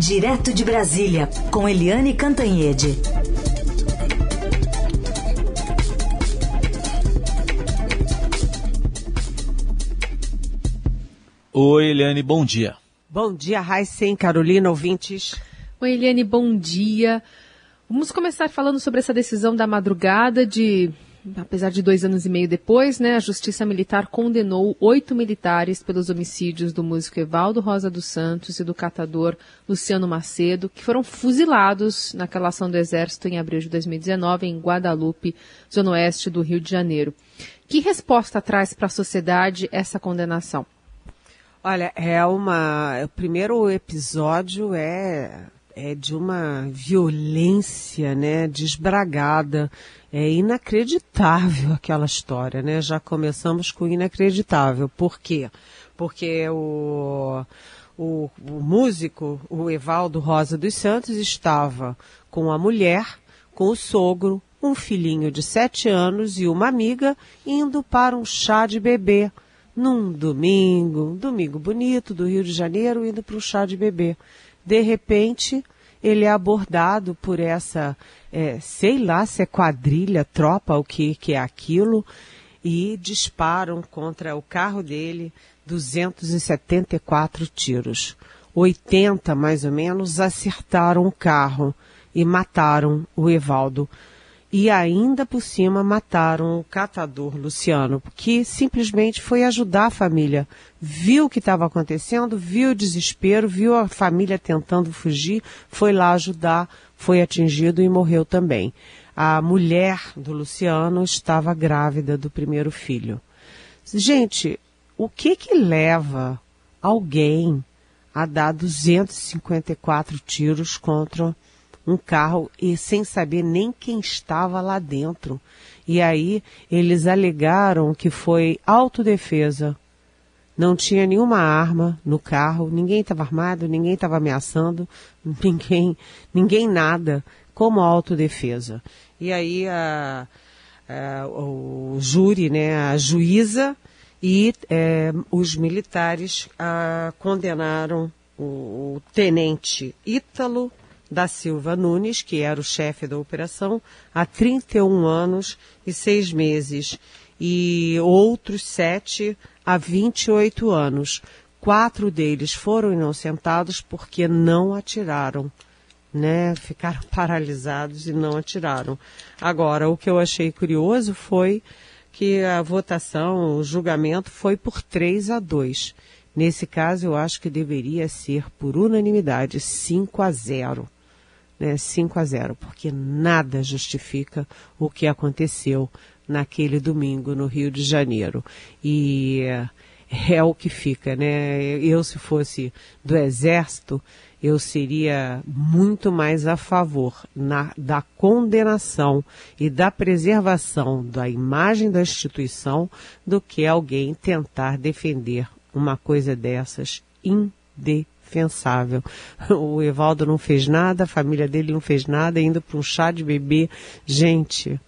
Direto de Brasília, com Eliane Cantanhede. Oi, Eliane, bom dia. Bom dia, Raíssen, Carolina, ouvintes. Oi, Eliane, bom dia. Vamos começar falando sobre essa decisão da madrugada de apesar de dois anos e meio depois, né, a Justiça Militar condenou oito militares pelos homicídios do músico Evaldo Rosa dos Santos e do catador Luciano Macedo, que foram fuzilados naquela ação do Exército em abril de 2019 em Guadalupe, zona oeste do Rio de Janeiro. Que resposta traz para a sociedade essa condenação? Olha, é uma. O primeiro episódio é é de uma violência, né, desbragada. É inacreditável aquela história, né? Já começamos com inacreditável. Por quê? Porque o, o, o músico, o Evaldo Rosa dos Santos, estava com a mulher, com o sogro, um filhinho de sete anos e uma amiga indo para um chá de bebê num domingo, um domingo bonito do Rio de Janeiro, indo para um chá de bebê. De repente, ele é abordado por essa, é, sei lá se é quadrilha, tropa, o que, que é aquilo, e disparam contra o carro dele 274 tiros. 80, mais ou menos, acertaram o carro e mataram o Evaldo e ainda por cima mataram o catador Luciano, que simplesmente foi ajudar a família. Viu o que estava acontecendo, viu o desespero, viu a família tentando fugir, foi lá ajudar, foi atingido e morreu também. A mulher do Luciano estava grávida do primeiro filho. Gente, o que que leva alguém a dar 254 tiros contra um carro e sem saber nem quem estava lá dentro. E aí eles alegaram que foi autodefesa. Não tinha nenhuma arma no carro, ninguém estava armado, ninguém estava ameaçando, ninguém, ninguém nada, como autodefesa. E aí a, a, o júri, né, a juíza e é, os militares a, condenaram o, o tenente Ítalo da Silva Nunes, que era o chefe da operação, há 31 anos e seis meses, e outros sete há 28 anos. Quatro deles foram inocentados porque não atiraram, né? Ficaram paralisados e não atiraram. Agora, o que eu achei curioso foi que a votação, o julgamento foi por 3 a 2. Nesse caso, eu acho que deveria ser por unanimidade, 5 a 0 né, 5 a 0, porque nada justifica o que aconteceu naquele domingo no Rio de Janeiro. E é o que fica, né? Eu, se fosse do Exército, eu seria muito mais a favor na, da condenação e da preservação da imagem da instituição do que alguém tentar defender uma coisa dessas indefensável indefensável. O Evaldo não fez nada, a família dele não fez nada, indo para um chá de bebê. Gente,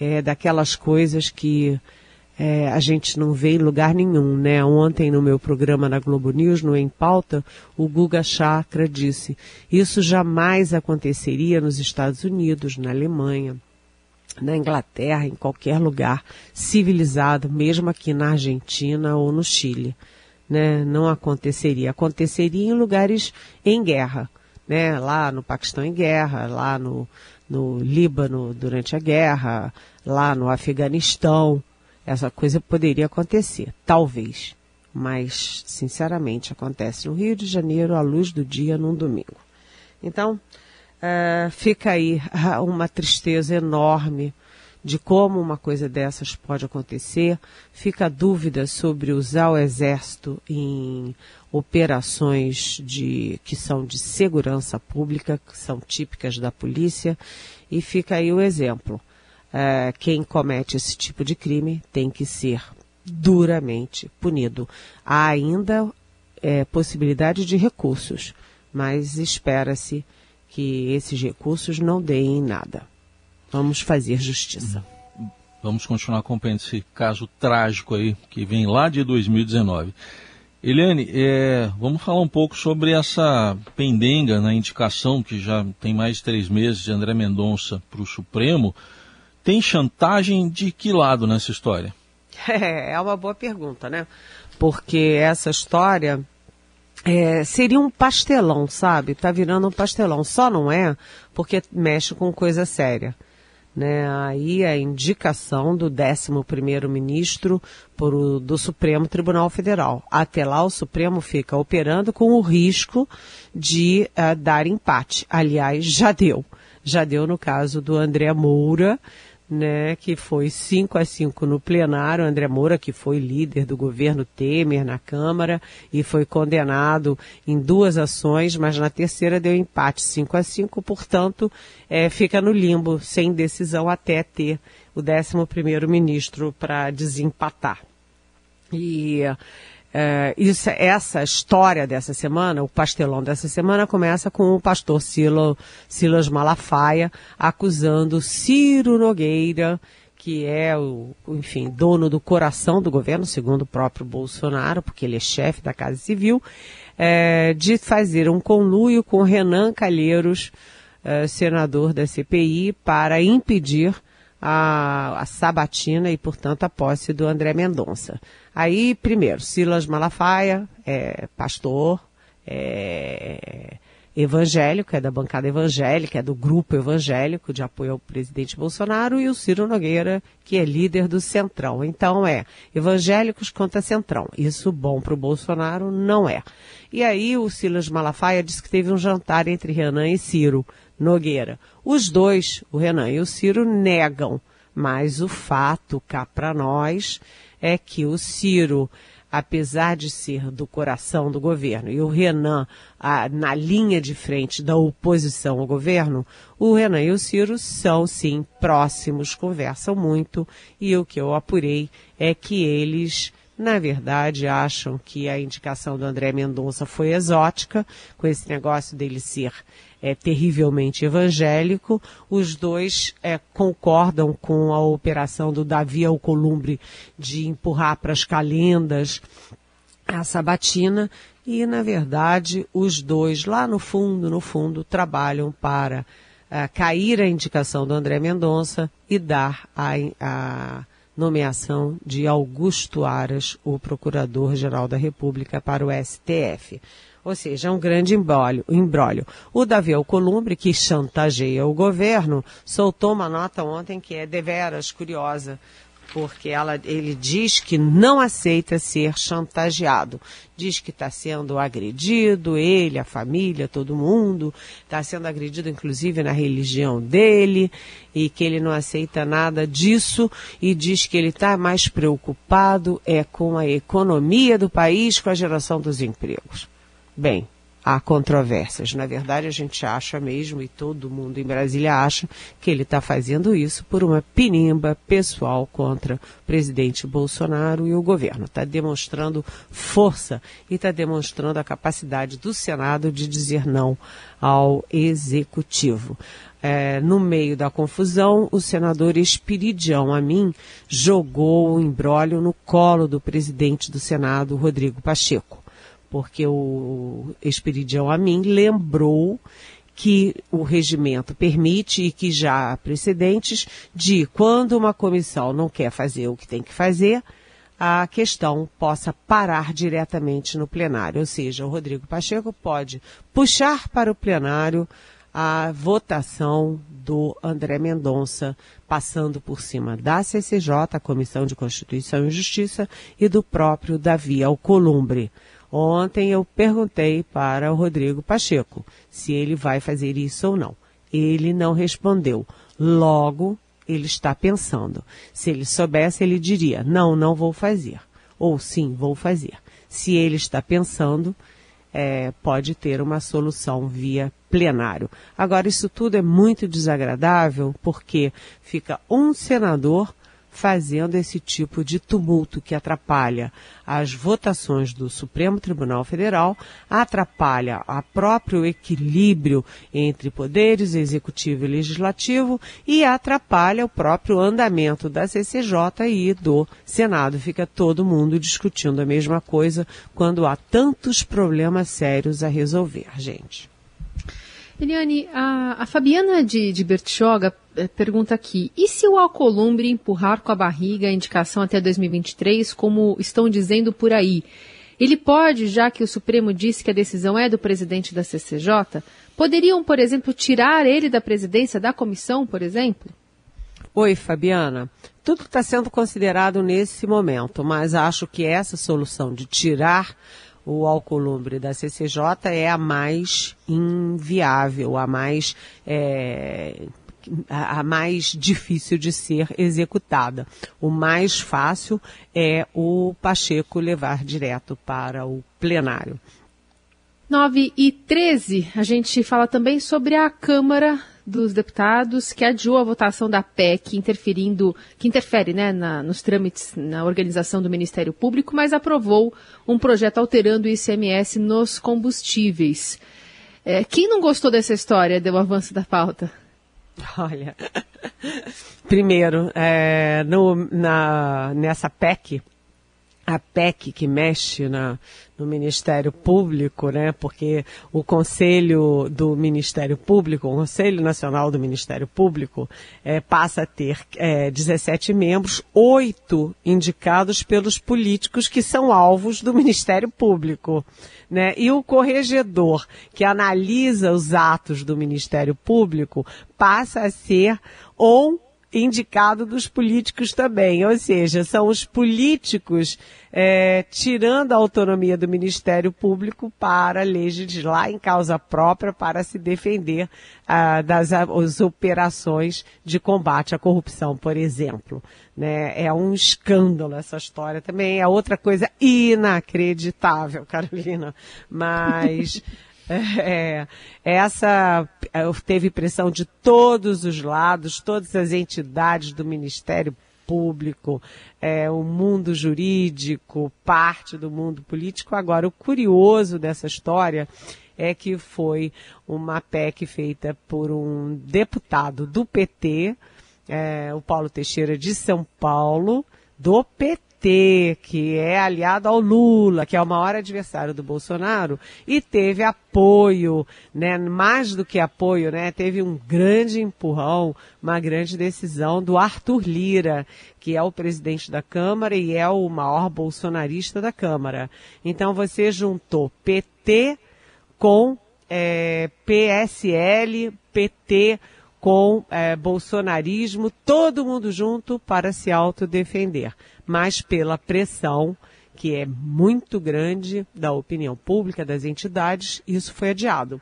é daquelas coisas que é, a gente não vê em lugar nenhum, né? Ontem no meu programa na Globo News, no Em Pauta, o Guga Chakra disse, isso jamais aconteceria nos Estados Unidos, na Alemanha, na Inglaterra, em qualquer lugar civilizado, mesmo aqui na Argentina ou no Chile né, não aconteceria. Aconteceria em lugares em guerra, né, lá no Paquistão em guerra, lá no, no Líbano durante a guerra, lá no Afeganistão. Essa coisa poderia acontecer, talvez. Mas, sinceramente, acontece no Rio de Janeiro à luz do dia num domingo. Então, uh, fica aí uma tristeza enorme de como uma coisa dessas pode acontecer. Fica a dúvida sobre usar o exército em operações de, que são de segurança pública, que são típicas da polícia. E fica aí o exemplo. É, quem comete esse tipo de crime tem que ser duramente punido. Há ainda é, possibilidade de recursos, mas espera-se que esses recursos não deem em nada. Vamos fazer justiça. Vamos continuar acompanhando esse caso trágico aí, que vem lá de 2019. Eliane, é, vamos falar um pouco sobre essa pendenga na indicação que já tem mais de três meses de André Mendonça para o Supremo. Tem chantagem de que lado nessa história? É, é uma boa pergunta, né? Porque essa história é, seria um pastelão, sabe? Tá virando um pastelão. Só não é porque mexe com coisa séria. Né? Aí a indicação do 11 ministro do Supremo Tribunal Federal. Até lá o Supremo fica operando com o risco de uh, dar empate. Aliás, já deu. Já deu no caso do André Moura, né, que foi 5 a 5 no plenário, André Moura, que foi líder do governo Temer na Câmara e foi condenado em duas ações, mas na terceira deu empate 5 a 5, portanto, é, fica no limbo, sem decisão até ter o 11 primeiro ministro para desempatar. E é, isso, essa história dessa semana, o pastelão dessa semana, começa com o pastor Silo, Silas Malafaia acusando Ciro Nogueira, que é o, enfim, dono do coração do governo, segundo o próprio Bolsonaro, porque ele é chefe da Casa Civil, é, de fazer um conluio com Renan Calheiros, é, senador da CPI, para impedir a, a sabatina e, portanto, a posse do André Mendonça. Aí, primeiro, Silas Malafaia, é, pastor, é, evangélico, é da bancada evangélica, é do grupo evangélico de apoio ao presidente Bolsonaro, e o Ciro Nogueira, que é líder do Centrão. Então é evangélicos contra Centrão. Isso bom para o Bolsonaro não é. E aí o Silas Malafaia disse que teve um jantar entre Renan e Ciro. Nogueira. Os dois, o Renan e o Ciro, negam, mas o fato cá para nós é que o Ciro, apesar de ser do coração do governo, e o Renan a, na linha de frente da oposição ao governo, o Renan e o Ciro são sim próximos, conversam muito, e o que eu apurei é que eles na verdade, acham que a indicação do André Mendonça foi exótica, com esse negócio dele ser é, terrivelmente evangélico. Os dois é, concordam com a operação do Davi Alcolumbre de empurrar para as calendas a sabatina e, na verdade, os dois, lá no fundo, no fundo, trabalham para uh, cair a indicação do André Mendonça e dar a, a nomeação de Augusto Aras, o Procurador-Geral da República, para o STF. Ou seja, é um grande embrólio. O Davi Alcolumbre, que chantageia o governo, soltou uma nota ontem que é deveras curiosa, porque ela, ele diz que não aceita ser chantageado. Diz que está sendo agredido, ele, a família, todo mundo, está sendo agredido inclusive na religião dele, e que ele não aceita nada disso, e diz que ele está mais preocupado é com a economia do país, com a geração dos empregos. Bem, há controvérsias. Na verdade, a gente acha mesmo, e todo mundo em Brasília acha, que ele está fazendo isso por uma pinimba pessoal contra o presidente Bolsonaro e o governo. Está demonstrando força e está demonstrando a capacidade do Senado de dizer não ao executivo. É, no meio da confusão, o senador Espiridião Amin jogou o embrólio no colo do presidente do Senado, Rodrigo Pacheco porque o Esperidião Amin lembrou que o regimento permite e que já há precedentes de quando uma comissão não quer fazer o que tem que fazer, a questão possa parar diretamente no plenário. Ou seja, o Rodrigo Pacheco pode puxar para o plenário a votação do André Mendonça, passando por cima da CCJ, a Comissão de Constituição e Justiça, e do próprio Davi Alcolumbre. Ontem eu perguntei para o Rodrigo Pacheco se ele vai fazer isso ou não. Ele não respondeu. Logo, ele está pensando. Se ele soubesse, ele diria: não, não vou fazer. Ou sim, vou fazer. Se ele está pensando, é, pode ter uma solução via plenário. Agora, isso tudo é muito desagradável porque fica um senador fazendo esse tipo de tumulto que atrapalha as votações do Supremo Tribunal Federal, atrapalha o próprio equilíbrio entre poderes executivo e legislativo e atrapalha o próprio andamento da CCJ e do Senado. Fica todo mundo discutindo a mesma coisa quando há tantos problemas sérios a resolver, gente. Eliane, a, a Fabiana de, de Bertioga pergunta aqui: e se o Alcolumbre empurrar com a barriga a indicação até 2023, como estão dizendo por aí? Ele pode, já que o Supremo disse que a decisão é do presidente da CCJ, poderiam, por exemplo, tirar ele da presidência da comissão, por exemplo? Oi, Fabiana. Tudo está sendo considerado nesse momento, mas acho que essa solução de tirar o Alcolumbre da CCJ é a mais inviável, a mais é, a, mais difícil de ser executada. O mais fácil é o Pacheco levar direto para o plenário. 9 e 13, a gente fala também sobre a Câmara dos Deputados que adiou a votação da PEC, interferindo, que interfere né, na, nos trâmites na organização do Ministério Público, mas aprovou um projeto alterando o ICMS nos combustíveis. É, quem não gostou dessa história do avanço da pauta? Olha, primeiro, é, no, na, nessa PEC, a PEC que mexe na, no Ministério Público, né? Porque o Conselho do Ministério Público, o Conselho Nacional do Ministério Público, é, passa a ter é, 17 membros, oito indicados pelos políticos que são alvos do Ministério Público. Né? E o corregedor que analisa os atos do Ministério Público passa a ser ou indicado dos políticos também, ou seja, são os políticos é, tirando a autonomia do Ministério Público para legislar em causa própria para se defender ah, das as operações de combate à corrupção, por exemplo. Né? É um escândalo essa história também, é outra coisa inacreditável, Carolina, mas É, essa é, teve pressão de todos os lados, todas as entidades do Ministério Público, é, o mundo jurídico, parte do mundo político. Agora, o curioso dessa história é que foi uma PEC feita por um deputado do PT, é, o Paulo Teixeira de São Paulo, do PT PT, que é aliado ao Lula, que é o maior adversário do Bolsonaro, e teve apoio, né, mais do que apoio, né, teve um grande empurrão, uma grande decisão do Arthur Lira, que é o presidente da Câmara e é o maior bolsonarista da Câmara. Então você juntou PT com é, PSL, PT com é, bolsonarismo, todo mundo junto para se autodefender mas pela pressão que é muito grande da opinião pública, das entidades, isso foi adiado.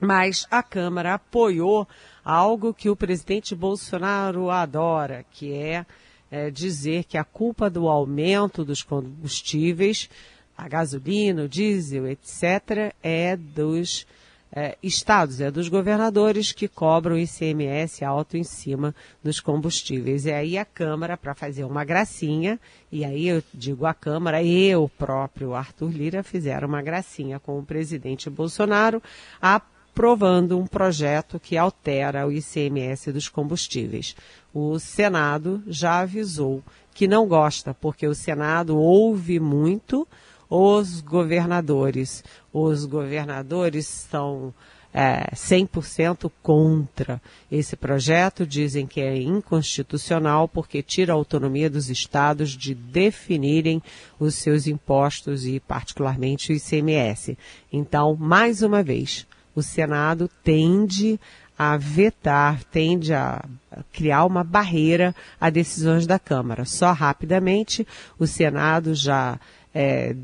Mas a Câmara apoiou algo que o presidente Bolsonaro adora, que é, é dizer que a culpa do aumento dos combustíveis, a gasolina, o diesel, etc., é dos é, estados, é dos governadores que cobram ICMS alto em cima dos combustíveis. E aí a Câmara, para fazer uma gracinha, e aí eu digo a Câmara e o próprio Arthur Lira fizeram uma gracinha com o presidente Bolsonaro, aprovando um projeto que altera o ICMS dos combustíveis. O Senado já avisou que não gosta, porque o Senado ouve muito os governadores. Os governadores são é, 100% contra esse projeto, dizem que é inconstitucional porque tira a autonomia dos estados de definirem os seus impostos e, particularmente, o ICMS. Então, mais uma vez, o Senado tende a vetar, tende a criar uma barreira a decisões da Câmara. Só rapidamente, o Senado já é,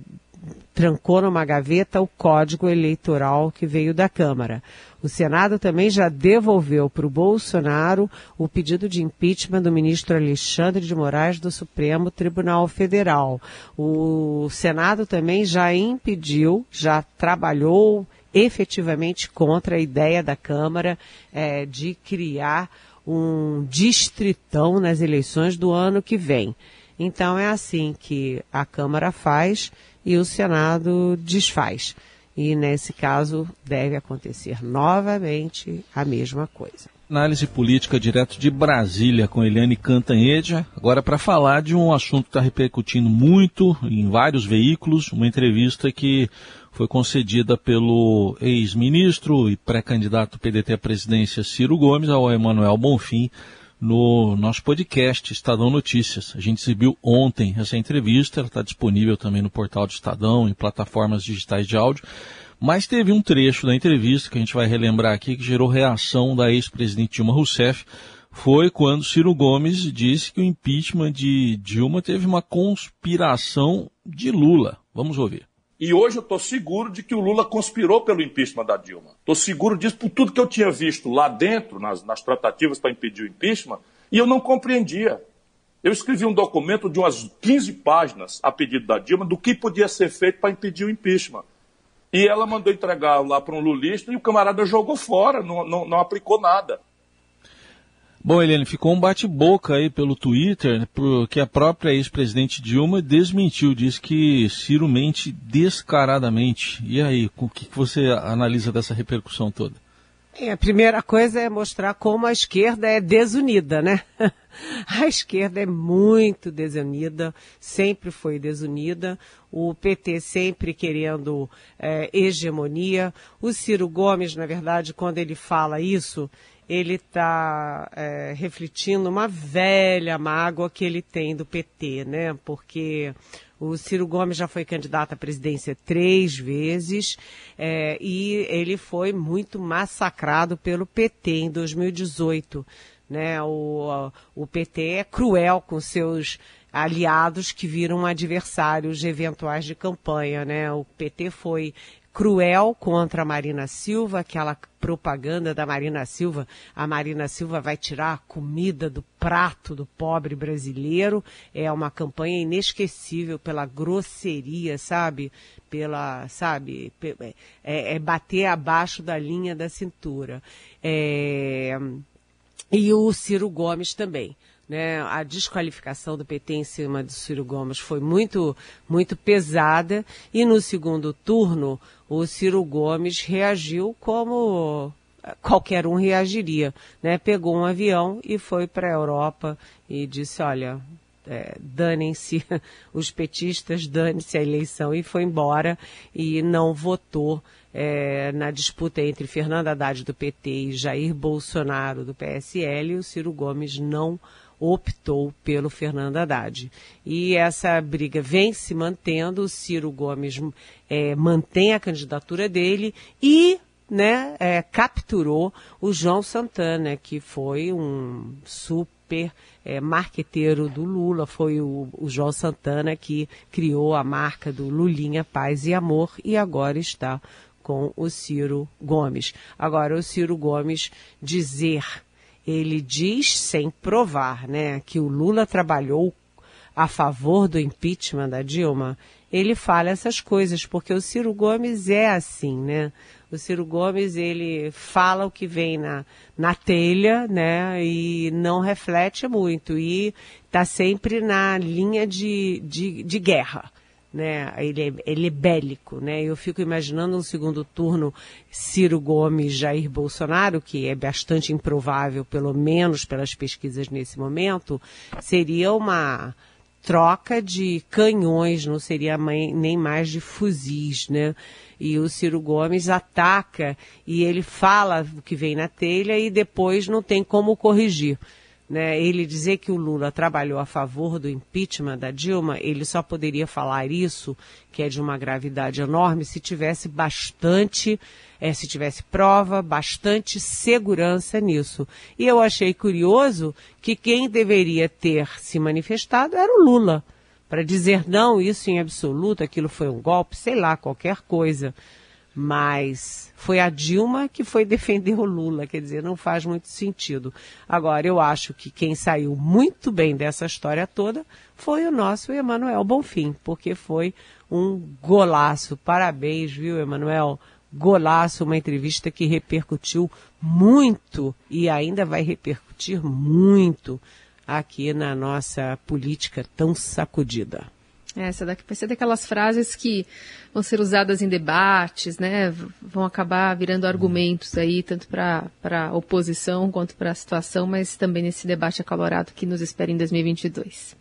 trancou numa gaveta o código eleitoral que veio da Câmara. O Senado também já devolveu para o Bolsonaro o pedido de impeachment do ministro Alexandre de Moraes do Supremo Tribunal Federal. O Senado também já impediu, já trabalhou efetivamente contra a ideia da Câmara é, de criar um distritão nas eleições do ano que vem. Então é assim que a Câmara faz e o Senado desfaz. E nesse caso deve acontecer novamente a mesma coisa. Análise política direto de Brasília com Eliane Cantanhede. Agora para falar de um assunto que está repercutindo muito em vários veículos, uma entrevista que foi concedida pelo ex-ministro e pré-candidato PDT à presidência Ciro Gomes ao Emanuel Bonfim no nosso podcast Estadão Notícias. A gente exibiu ontem essa entrevista, ela está disponível também no portal do Estadão, em plataformas digitais de áudio. Mas teve um trecho da entrevista que a gente vai relembrar aqui que gerou reação da ex-presidente Dilma Rousseff. Foi quando Ciro Gomes disse que o impeachment de Dilma teve uma conspiração de Lula. Vamos ouvir. E hoje eu estou seguro de que o Lula conspirou pelo impeachment da Dilma. Estou seguro disso por tudo que eu tinha visto lá dentro, nas, nas tratativas para impedir o impeachment, e eu não compreendia. Eu escrevi um documento de umas 15 páginas a pedido da Dilma do que podia ser feito para impedir o impeachment. E ela mandou entregar lá para um lulista e o camarada jogou fora, não, não, não aplicou nada. Bom, Helene, ficou um bate-boca aí pelo Twitter, porque a própria ex-presidente Dilma desmentiu, diz que Ciro mente descaradamente. E aí, o que você analisa dessa repercussão toda? É, a primeira coisa é mostrar como a esquerda é desunida, né? A esquerda é muito desunida, sempre foi desunida. O PT sempre querendo é, hegemonia. O Ciro Gomes, na verdade, quando ele fala isso, ele está é, refletindo uma velha mágoa que ele tem do PT, né? Porque o Ciro Gomes já foi candidato à presidência três vezes é, e ele foi muito massacrado pelo PT em 2018. Né? O, o PT é cruel com seus aliados que viram adversários eventuais de campanha, né? O PT foi cruel contra a Marina Silva, aquela propaganda da Marina Silva. A Marina Silva vai tirar a comida do prato do pobre brasileiro. É uma campanha inesquecível pela grosseria, sabe? Pela, sabe? É, é bater abaixo da linha da cintura. É... E o Ciro Gomes também. Né, a desqualificação do PT em cima do Ciro Gomes foi muito, muito pesada. E no segundo turno o Ciro Gomes reagiu como qualquer um reagiria, né? Pegou um avião e foi para a Europa e disse, olha, é, danem-se os petistas, dane-se a eleição. E foi embora e não votou é, na disputa entre Fernando Haddad do PT e Jair Bolsonaro do PSL, o Ciro Gomes não votou optou pelo Fernando Haddad. E essa briga vem se mantendo, o Ciro Gomes é, mantém a candidatura dele e né, é, capturou o João Santana, que foi um super é, marqueteiro do Lula, foi o, o, João Santana que criou a marca do Lulinha Paz e Amor e agora está com o Ciro Gomes. Agora, o Ciro Gomes dizer ele diz, sem provar, né, que o Lula trabalhou a favor do impeachment da Dilma, ele fala essas coisas, porque o Ciro Gomes é assim, né? O Ciro Gomes, ele fala o que vem na, na telha, né? E não reflete muito. E está sempre na linha de, de, de guerra né? Ele é, ele é bélico, né? Eu fico imaginando um segundo turno Ciro Gomes, Jair Bolsonaro, que é bastante improvável, pelo menos pelas pesquisas nesse momento, seria uma troca de canhões, não seria nem mais de fuzis, né? E o Ciro Gomes ataca e ele fala o que vem na telha e depois não tem como corrigir né, ele dizer que o Lula trabalhou a favor do impeachment da Dilma, ele só poderia falar isso, que é de uma gravidade enorme, se tivesse bastante, é, se tivesse prova, bastante segurança nisso. E eu achei curioso que quem deveria ter se manifestado era o Lula, para dizer não, isso em absoluto, aquilo foi um golpe, sei lá, qualquer coisa mas foi a Dilma que foi defender o Lula, quer dizer, não faz muito sentido. Agora, eu acho que quem saiu muito bem dessa história toda foi o nosso Emanuel Bonfim, porque foi um golaço. Parabéns, viu, Emanuel? golaço, uma entrevista que repercutiu muito e ainda vai repercutir muito aqui na nossa política tão sacudida. Essa daqui vai ser daquelas frases que vão ser usadas em debates, né? Vão acabar virando argumentos aí, tanto para a oposição quanto para a situação, mas também nesse debate acalorado que nos espera em 2022.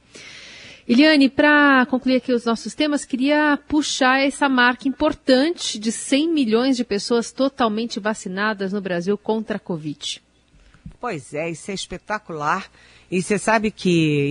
Eliane, para concluir aqui os nossos temas, queria puxar essa marca importante de 100 milhões de pessoas totalmente vacinadas no Brasil contra a Covid. Pois é, isso é espetacular. E você sabe que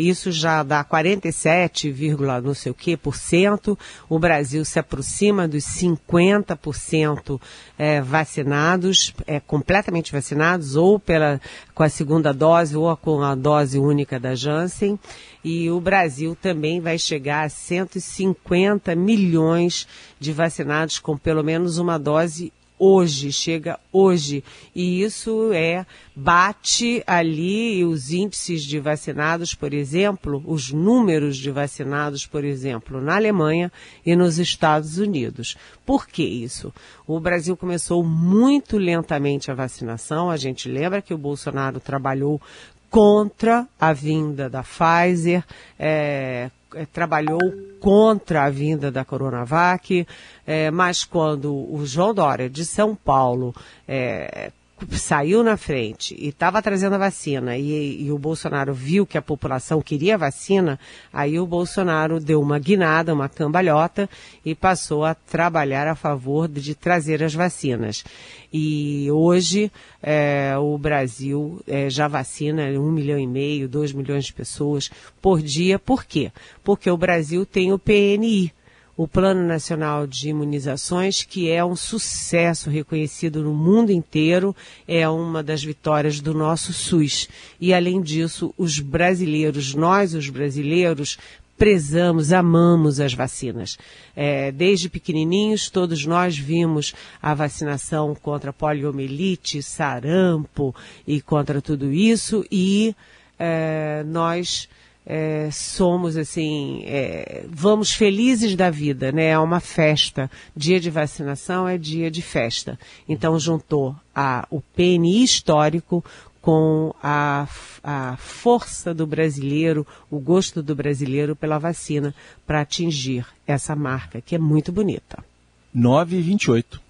isso já dá 47, não sei o que por cento. O Brasil se aproxima dos 50% é, vacinados, é, completamente vacinados, ou pela, com a segunda dose ou com a dose única da Janssen. E o Brasil também vai chegar a 150 milhões de vacinados com pelo menos uma dose hoje, chega hoje. E isso é, bate ali os índices de vacinados, por exemplo, os números de vacinados, por exemplo, na Alemanha e nos Estados Unidos. Por que isso? O Brasil começou muito lentamente a vacinação. A gente lembra que o Bolsonaro trabalhou contra a vinda da Pfizer, é, trabalhou contra a vinda da Coronavac, é, mas quando o João Dória de São Paulo é, saiu na frente e estava trazendo a vacina e, e, o Bolsonaro viu que a população queria vacina, aí o Bolsonaro deu uma guinada, uma cambalhota e passou a trabalhar a favor de, de trazer as vacinas. E hoje é, o Brasil é, já vacina um milhão e meio, dois milhões de pessoas por dia. Por quê? Porque o Brasil tem o PNI o Plano Nacional de Imunizações, que é um sucesso reconhecido no mundo inteiro, é uma das vitórias do nosso SUS. E, além disso, os brasileiros, nós, os brasileiros, prezamos, amamos as vacinas. É, desde pequenininhos, todos nós vimos a vacinação contra poliomielite, sarampo e contra tudo isso, e é, nós é, somos assim, é, vamos felizes da vida, né? É uma festa. Dia de vacinação é dia de festa. Então juntou a, o PNI histórico com a, a força do brasileiro, o gosto do brasileiro pela vacina para atingir essa marca que é muito bonita. 9 e 28.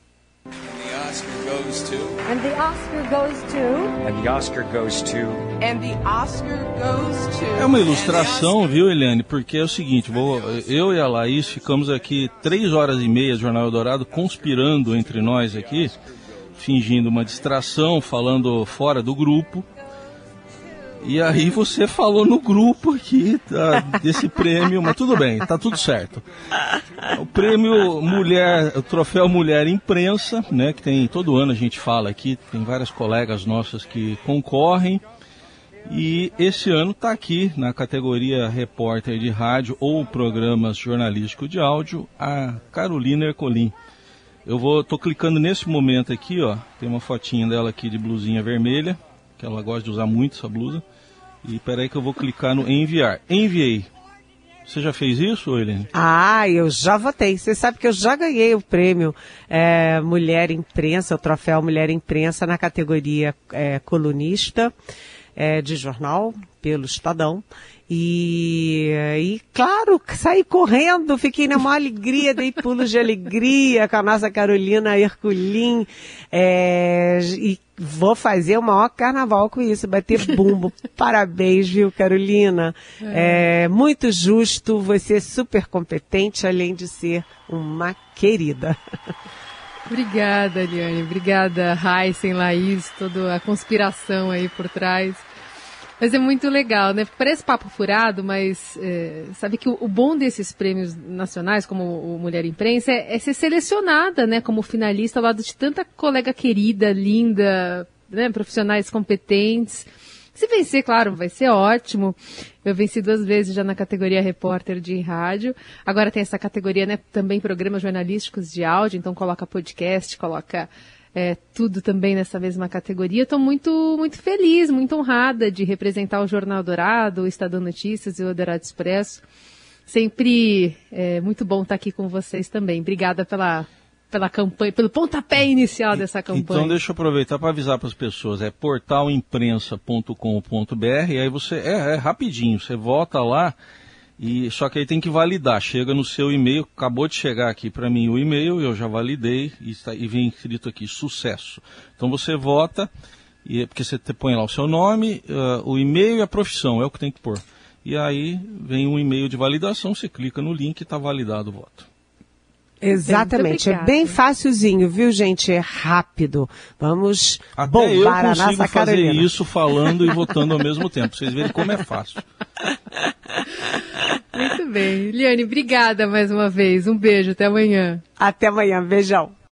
And the Oscar goes to. And the Oscar goes to. And the Oscar goes to. É uma ilustração, viu, Eliane? Porque é o seguinte, vou, eu e a Laís ficamos aqui três horas e meia do Jornal Eldorado conspirando entre nós aqui, fingindo uma distração, falando fora do grupo. E aí você falou no grupo aqui tá, desse prêmio, mas tudo bem, tá tudo certo. O prêmio Mulher, o troféu Mulher Imprensa, né, que tem todo ano a gente fala aqui, tem várias colegas nossas que concorrem. E esse ano está aqui na categoria repórter de rádio ou programas jornalísticos de áudio a Carolina Ercolim. Eu vou, tô clicando nesse momento aqui, ó, tem uma fotinha dela aqui de blusinha vermelha, que ela gosta de usar muito essa blusa. E peraí que eu vou clicar no enviar. Enviei. Você já fez isso, Helene? Ah, eu já votei. Você sabe que eu já ganhei o prêmio é, Mulher Imprensa, o troféu Mulher Imprensa na categoria é, colunista é, de jornal pelo Estadão. E, e, claro, saí correndo, fiquei na maior alegria, dei pulos de alegria com a nossa Carolina Herculin. É, e vou fazer o maior carnaval com isso, bater bumbo. Parabéns, viu, Carolina? É. é muito justo, você é super competente, além de ser uma querida. Obrigada, Eliane. Obrigada, Heisen, Laís, toda a conspiração aí por trás. Mas é muito legal, né? Parece papo furado, mas é, sabe que o, o, bom desses prêmios nacionais, como o Mulher Imprensa, é, é, ser selecionada, né? Como finalista ao lado de tanta colega querida, linda, né? Profissionais competentes. Se vencer, claro, vai ser ótimo. Eu venci duas vezes já na categoria repórter de rádio. Agora tem essa categoria, né? Também programas jornalísticos de áudio, então coloca podcast, coloca é, tudo também nessa mesma categoria. Estou muito, muito feliz, muito honrada de representar o Jornal Dourado, o Estadão Notícias e o Dourado Expresso. Sempre é muito bom estar aqui com vocês também. Obrigada pela, pela campanha, pelo pontapé inicial dessa campanha. Então deixa eu aproveitar para avisar para as pessoas, é portalimprensa.com.br, aí você é, é rapidinho, você volta lá e só que aí tem que validar. Chega no seu e-mail, acabou de chegar aqui para mim o e-mail, eu já validei e, está, e vem escrito aqui sucesso. Então você vota e porque você põe lá o seu nome, uh, o e-mail e a profissão é o que tem que pôr. E aí vem um e-mail de validação, você clica no link e está validado o voto. Exatamente, é bem facilzinho, viu, gente? É rápido. Vamos Até bombar a nossa fazer Carolina. isso falando e votando ao mesmo tempo. Vocês verem como é fácil. Muito bem. Liane, obrigada mais uma vez. Um beijo, até amanhã. Até amanhã, beijão.